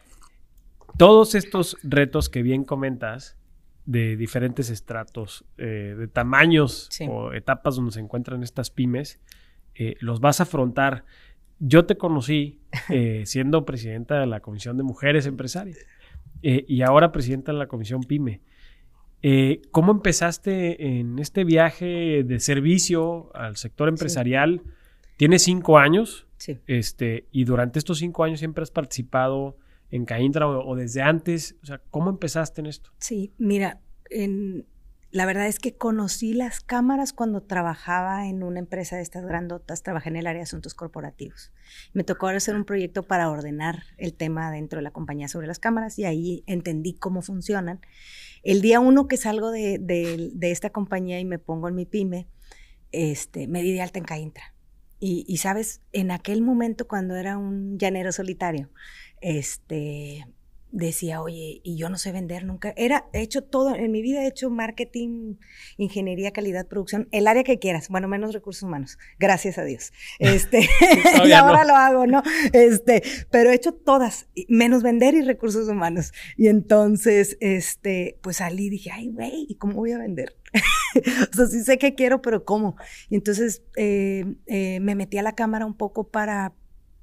[SPEAKER 2] todos estos retos que bien comentas, de diferentes estratos, eh, de tamaños o etapas donde se encuentran estas pymes, eh, los vas a afrontar yo te conocí eh, <laughs> siendo presidenta de la Comisión de Mujeres Empresarias y ahora presidenta de la Comisión PYME. Eh, ¿Cómo empezaste en este viaje de servicio al sector empresarial? Tienes cinco años.
[SPEAKER 3] Sí.
[SPEAKER 2] Este, y durante estos cinco años siempre has participado en Caintra o, o, desde antes. O sea, ¿cómo empezaste en esto?
[SPEAKER 3] Sí, mira, en, la verdad es que conocí las cámaras cuando trabajaba en una empresa de estas grandotas, trabajé en el área de asuntos corporativos. Me tocó hacer un proyecto para ordenar el tema dentro de la compañía sobre las cámaras y ahí entendí cómo funcionan. El día uno que salgo de, esta compañía y me pongo en mi pyme, este, me di de alta en Caintra. Y, sabes, en aquel momento cuando era un llanero solitario, este, decía, oye, y yo no sé vender nunca. Era, he hecho todo, en mi vida he hecho marketing, ingeniería, calidad, producción, el área que quieras, bueno, menos recursos humanos, gracias a Dios. <laughs> Este, <laughs> y ahora lo hago, ¿no? Este, pero he hecho todas, menos vender y recursos humanos. Y entonces, este, pues salí y dije, ay, güey, ¿y cómo voy a vender? <laughs> o sea, sí sé que quiero, pero ¿cómo? Y entonces eh, eh, me metí a la cámara un poco para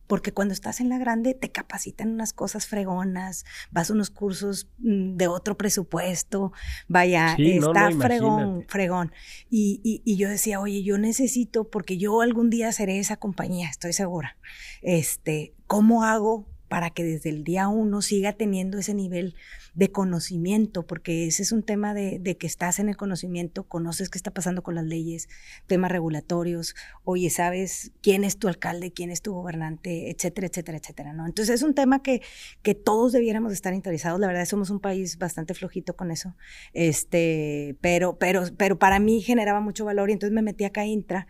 [SPEAKER 3] porque cuando estás en la grande te capacitan unas cosas fregonas, vas a unos cursos mm, de otro presupuesto, vaya, está fregón, fregón. Y, y, yo decía, oye, yo necesito, porque yo algún día seré esa compañía, estoy segura, este, ¿cómo hago para que desde el día uno siga teniendo ese nivel de conocimiento, porque ese es un tema de, que estás en el conocimiento, conoces qué está pasando con las leyes, temas regulatorios, oye, sabes quién es tu alcalde, quién es tu gobernante, etcétera, etcétera, etcétera, ¿no? Entonces es un tema que, que todos debiéramos estar interesados, la verdad somos un país bastante flojito con eso, este, pero, pero, pero para mí generaba mucho valor y entonces me metí acá a Intra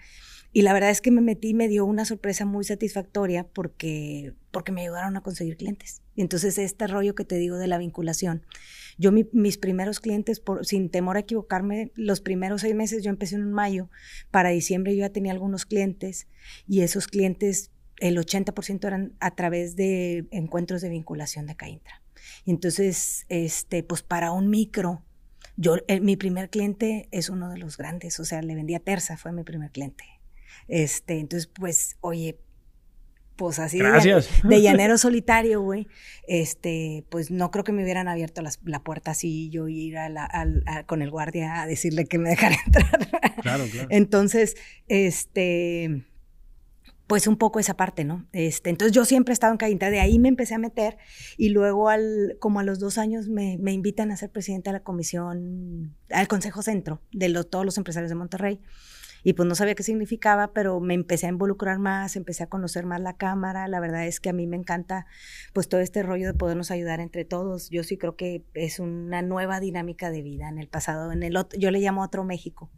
[SPEAKER 3] y la verdad es que me metí y me dio una sorpresa muy satisfactoria porque, porque me ayudaron a conseguir clientes. Y entonces este rollo que te digo de la vinculación. Yo mis primeros clientes, por, sin temor a equivocarme, los primeros seis meses, yo empecé en mayo, para diciembre yo ya tenía algunos clientes y esos clientes, el 80% eran a través de encuentros de vinculación de Caintra. Y entonces, este, pues para un micro, yo, mi primer cliente es uno de los grandes, o sea, le vendía Terza, fue mi primer cliente. Este, entonces, pues, oye, pues así de, llanero solitario, güey, este, pues no creo que me hubieran abierto la puerta así yo ir a con el guardia a decirle que me <laughs> dejara entrar. Claro, claro. Entonces, este, pues un poco esa parte, ¿no? Este, entonces yo siempre he estado en Cainta, de ahí me empecé a meter y luego al, como a los dos años me, me invitan a ser presidenta de la comisión, al Consejo Centro de todos los empresarios de Monterrey y pues no sabía qué significaba, pero me empecé a involucrar más, empecé a conocer más la cámara. La verdad es que a mí me encanta pues todo este rollo de podernos ayudar entre todos. Yo sí creo que es una nueva dinámica de vida en el pasado, en el otro, yo le llamo otro México.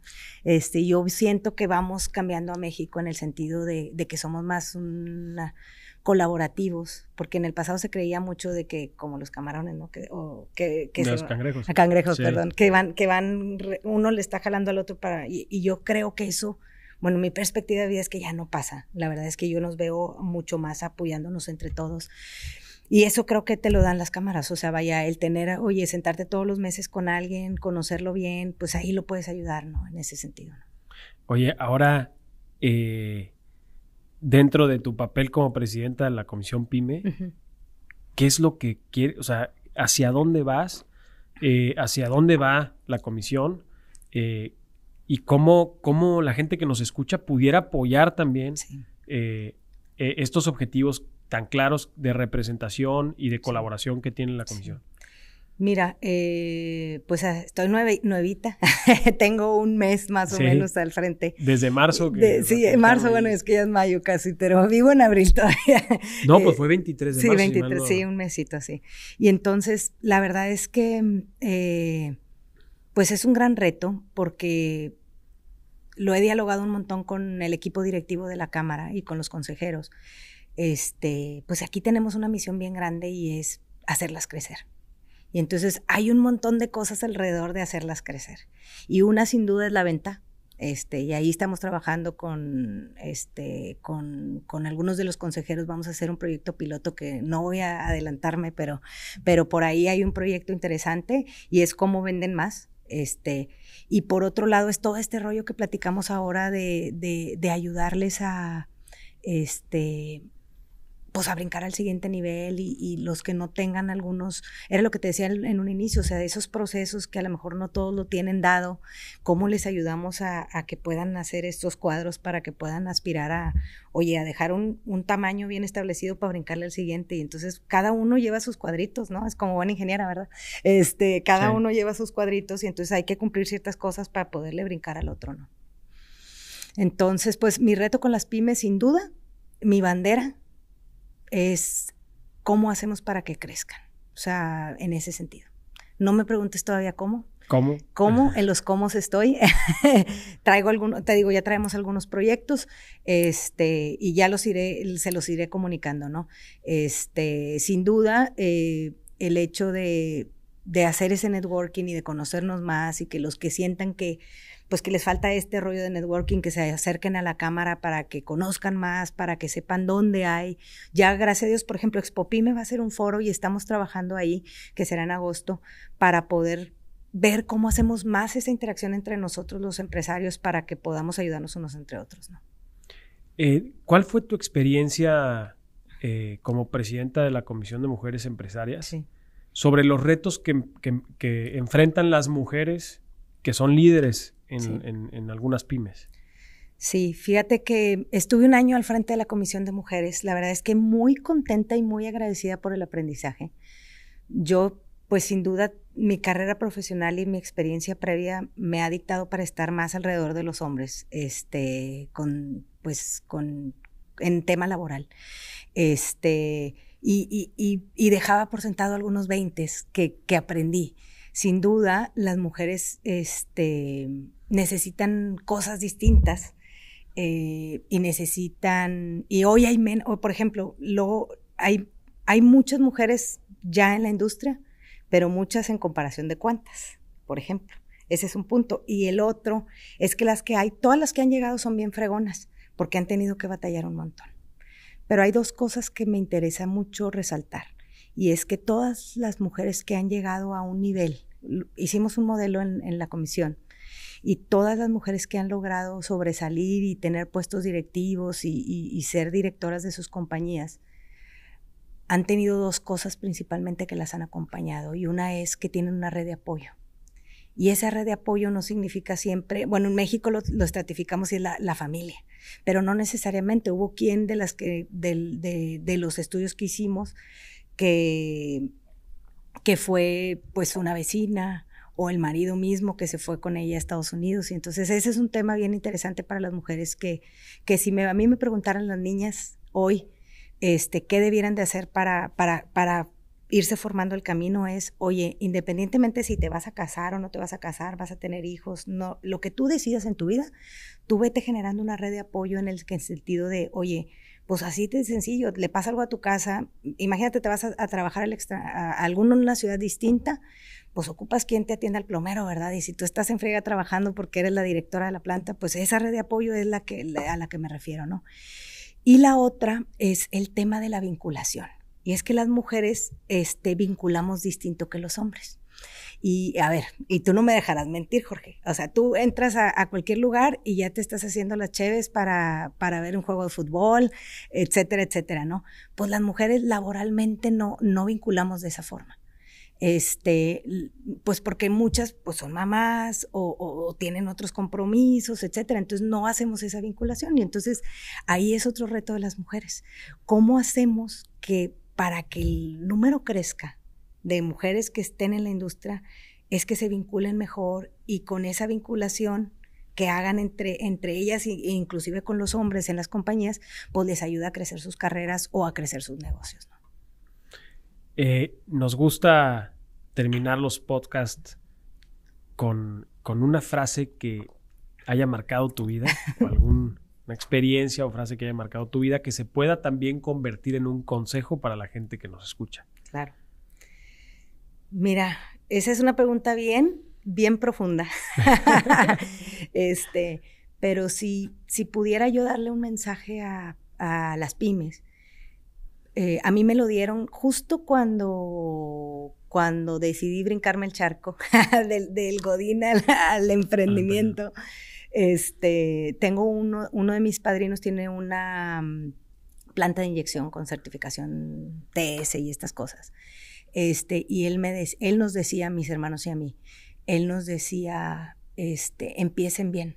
[SPEAKER 3] Este, yo siento que vamos cambiando a México en el sentido de, de que somos más una colaborativos, porque en el pasado se creía mucho de que, como los camarones, ¿no? Que, o que,
[SPEAKER 2] los cangrejos.
[SPEAKER 3] A cangrejos, perdón, que van, que van, uno le está jalando al otro para, y, yo creo que eso, bueno, mi perspectiva de vida es que ya no pasa. La verdad es que yo nos veo mucho más apoyándonos entre todos. Y eso creo que te lo dan las cámaras, o sea, vaya, el tener, oye, sentarte todos los meses con alguien, conocerlo bien, pues ahí lo puedes ayudar, ¿no? En ese sentido. ¿no?
[SPEAKER 2] Oye, ahora, eh, dentro de tu papel como presidenta de la Comisión PYME, ¿qué es lo que quiere, o sea, hacia dónde vas, eh, hacia dónde va la comisión eh, y cómo, cómo, la gente que nos escucha pudiera apoyar también eh, estos objetivos tan claros de representación y de colaboración que tiene la comisión?
[SPEAKER 3] Mira, eh, pues ah, estoy nuevita, <laughs> tengo un mes más o menos al frente.
[SPEAKER 2] Desde marzo.
[SPEAKER 3] Que sí, marzo, bueno, es que ya es mayo casi, pero vivo en abril <laughs> todavía.
[SPEAKER 2] No, pues fue 23 de
[SPEAKER 3] sí, 23, sí, un mesito así. Y entonces, la verdad es que, eh, pues es un gran reto porque lo he dialogado un montón con el equipo directivo de la Cámara y con los consejeros. Este, pues aquí tenemos una misión bien grande y es hacerlas crecer. Y entonces hay un montón de cosas alrededor de hacerlas crecer. Y una sin duda es la venta. Este, y ahí estamos trabajando con, este, con, con, algunos de los consejeros. Vamos a hacer un proyecto piloto que no voy a adelantarme, pero, pero por ahí hay un proyecto interesante y es cómo venden más. Este, y por otro lado es todo este rollo que platicamos ahora de, de, de ayudarles a, este, pues a brincar al siguiente nivel y, los que no tengan algunos, era lo que te decía en un inicio, o sea, de esos procesos que a lo mejor no todos lo tienen dado, cómo les ayudamos a, que puedan hacer estos cuadros para que puedan aspirar a, oye, a dejar un, tamaño bien establecido para brincarle al siguiente y entonces cada uno lleva sus cuadritos, ¿no? Es como buena ingeniera, ¿verdad? Este, cada uno lleva sus cuadritos y entonces hay que cumplir ciertas cosas para poderle brincar al otro, ¿no? Entonces, pues mi reto con las pymes, sin duda, mi bandera, es cómo hacemos para que crezcan. O sea, en ese sentido. No me preguntes todavía cómo.
[SPEAKER 2] ¿Cómo?
[SPEAKER 3] ¿Cómo? <laughs> En los cómo estoy. <laughs> Traigo algunos, te digo, ya traemos algunos proyectos, este, y ya los iré, se los iré comunicando, ¿no? Este, sin duda, eh, el hecho de, de hacer ese networking y de conocernos más y que los que sientan que pues que les falta este rollo de networking, que se acerquen a la cámara para que conozcan más, para que sepan dónde hay. Ya, gracias a Dios, por ejemplo, Expopime va a ser un foro y estamos trabajando ahí, que será en agosto, para poder ver cómo hacemos más esa interacción entre nosotros los empresarios para que podamos ayudarnos unos entre otros. ¿no?
[SPEAKER 2] Eh, ¿Cuál fue tu experiencia eh, como presidenta de la Comisión de Mujeres Empresarias sobre los retos que, que enfrentan las mujeres que son líderes en, algunas pymes.
[SPEAKER 3] Sí, fíjate que estuve un año al frente de la Comisión de Mujeres. La verdad es que muy contenta y muy agradecida por el aprendizaje. Yo, pues sin duda, mi carrera profesional y mi experiencia previa me ha dictado para estar más alrededor de los hombres, este, con, pues, con, en tema laboral. Este, y, y, y, dejaba por sentado algunos veintes que, que aprendí. Sin duda, las mujeres, este, necesitan cosas distintas eh, y necesitan, y hoy hay menos, por ejemplo, hay, hay muchas mujeres ya en la industria, pero muchas en comparación de cuántas, por ejemplo. Ese es un punto. Y el otro es que las que hay, todas las que han llegado son bien fregonas, porque han tenido que batallar un montón. Pero hay dos cosas que me interesa mucho resaltar. Y es que todas las mujeres que han llegado a un nivel, hicimos un modelo en, en la comisión, y todas las mujeres que han logrado sobresalir y tener puestos directivos y, ser directoras de sus compañías, han tenido dos cosas principalmente que las han acompañado y una es que tienen una red de apoyo. Y esa red de apoyo no significa siempre, bueno, en México lo, estratificamos y es la, familia, pero no necesariamente. Hubo quien de, las que, de, de los estudios que hicimos que, que fue pues una vecina, o el marido mismo que se fue con ella a Estados Unidos. Y entonces ese es un tema bien interesante para las mujeres que, que si me, a mí me preguntaran las niñas hoy, este, qué debieran de hacer para, para, para irse formando el camino es, oye, independientemente si te vas a casar o no te vas a casar, vas a tener hijos, no, lo que tú decidas en tu vida, tú vete generando una red de apoyo en el, sentido de, oye, pues así de sencillo, le pasa algo a tu casa, imagínate te vas a, trabajar al extra, a, alguna una ciudad distinta, pues ocupas quien te atienda al plomero, ¿verdad? Y si tú estás en friega trabajando porque eres la directora de la planta, pues esa red de apoyo es la que, a la que me refiero, ¿no? Y la otra es el tema de la vinculación. Y es que las mujeres este, vinculamos distinto que los hombres. Y a ver, y tú no me dejarás mentir, Jorge. O sea, tú entras a, cualquier lugar y ya te estás haciendo las cheves para, para ver un juego de fútbol, etcétera, etcétera, ¿no? Pues las mujeres laboralmente no, no vinculamos de esa forma este, pues porque muchas pues son mamás o, tienen otros compromisos, etcétera. Entonces no hacemos esa vinculación y entonces ahí es otro reto de las mujeres. ¿Cómo hacemos que para que el número crezca de mujeres que estén en la industria es que se vinculen mejor y con esa vinculación que hagan entre, entre ellas e inclusive con los hombres en las compañías, pues les ayuda a crecer sus carreras o a crecer sus negocios.
[SPEAKER 2] Eh, nos gusta terminar los podcasts con, con, una frase que haya marcado tu vida, <laughs> o alguna experiencia o frase que haya marcado tu vida, que se pueda también convertir en un consejo para la gente que nos escucha.
[SPEAKER 3] Claro. Mira, esa es una pregunta bien, bien profunda. <laughs> este, pero si, si pudiera yo darle un mensaje a, a las pymes, eh, a mí me lo dieron justo cuando, cuando decidí brincarme el charco <laughs> del, del, Godín al, emprendimiento. este, tengo uno, uno de mis padrinos tiene una mm, planta de inyección con certificación TS y estas cosas. Este, y él, nos decía a mis hermanos y a mí, él nos decía, este, empiecen bien.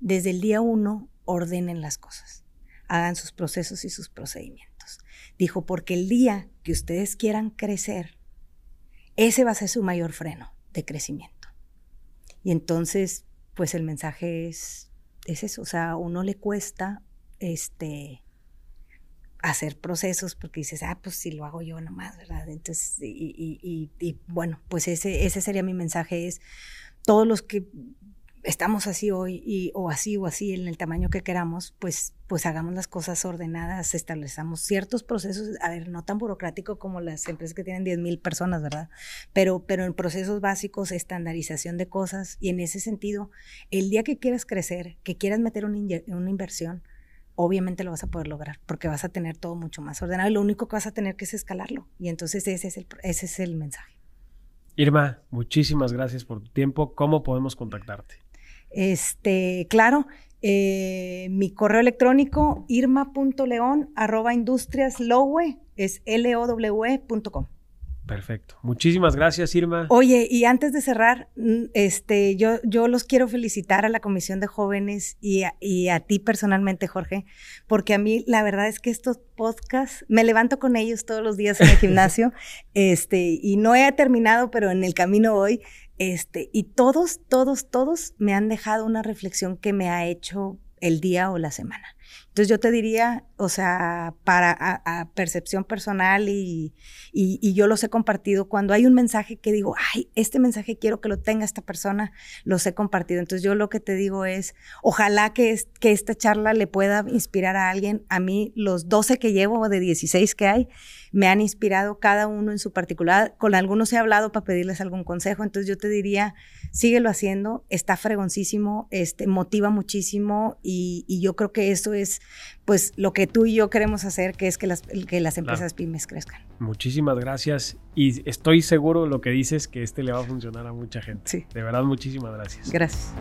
[SPEAKER 3] Desde el día uno, ordenen las cosas, hagan sus procesos y sus procedimientos. Dijo, porque el día que ustedes quieran crecer, ese va a ser su mayor freno de crecimiento. Y entonces, pues el mensaje es, es eso, o sea, a uno le cuesta este, hacer procesos porque dices, ah, pues si lo hago yo nomás, ¿verdad? Entonces, y, y bueno, pues ese, ese sería mi mensaje, es todos los que estamos así hoy y, o así o así en el tamaño que queramos, pues, pues hagamos las cosas ordenadas, establezcamos ciertos procesos, a ver, no tan burocrático como las empresas que tienen 10 mil personas, ¿verdad? Pero, pero en procesos básicos, estandarización de cosas y en ese sentido, el día que quieras crecer, que quieras meter una, una inversión, obviamente lo vas a poder lograr porque vas a tener todo mucho más ordenado y lo único que vas a tener que es escalarlo. Y entonces ese es el, ese es el mensaje.
[SPEAKER 2] Irma, muchísimas gracias por tu tiempo. ¿Cómo podemos contactarte?
[SPEAKER 3] Este, claro, eh, mi correo electrónico irma.león arroba industriaslowe es l o w e
[SPEAKER 2] Perfecto. Muchísimas gracias, Irma.
[SPEAKER 3] Oye, y antes de cerrar, mm, este, yo, yo los quiero felicitar a la Comisión de Jóvenes y a, y a ti personalmente, Jorge, porque a mí la verdad es que estos podcasts, me levanto con ellos todos los días en el <laughs> gimnasio, este, y no he terminado, pero en el camino hoy, este, y todos, todos, todos me han dejado una reflexión que me ha hecho el día o la semana. Entonces yo te diría, o sea, para a, percepción personal y, y, yo los he compartido, cuando hay un mensaje que digo, ay, este mensaje quiero que lo tenga esta persona, los he compartido. Entonces yo lo que te digo es, ojalá que, es, que esta charla le pueda inspirar a alguien. A mí los 12 que llevo, de 16 que hay, me han inspirado cada uno en su particular. Con algunos he hablado para pedirles algún consejo. Entonces yo te diría, síguelo haciendo, está fregoncísimo, este, motiva muchísimo y, y yo creo que eso es pues lo que tú y yo queremos hacer, que es que las, que las empresas pymes crezcan.
[SPEAKER 2] Muchísimas gracias y estoy seguro lo que dices que este le va a funcionar a mucha gente.
[SPEAKER 3] Sí.
[SPEAKER 2] De verdad, muchísimas gracias.
[SPEAKER 3] Gracias.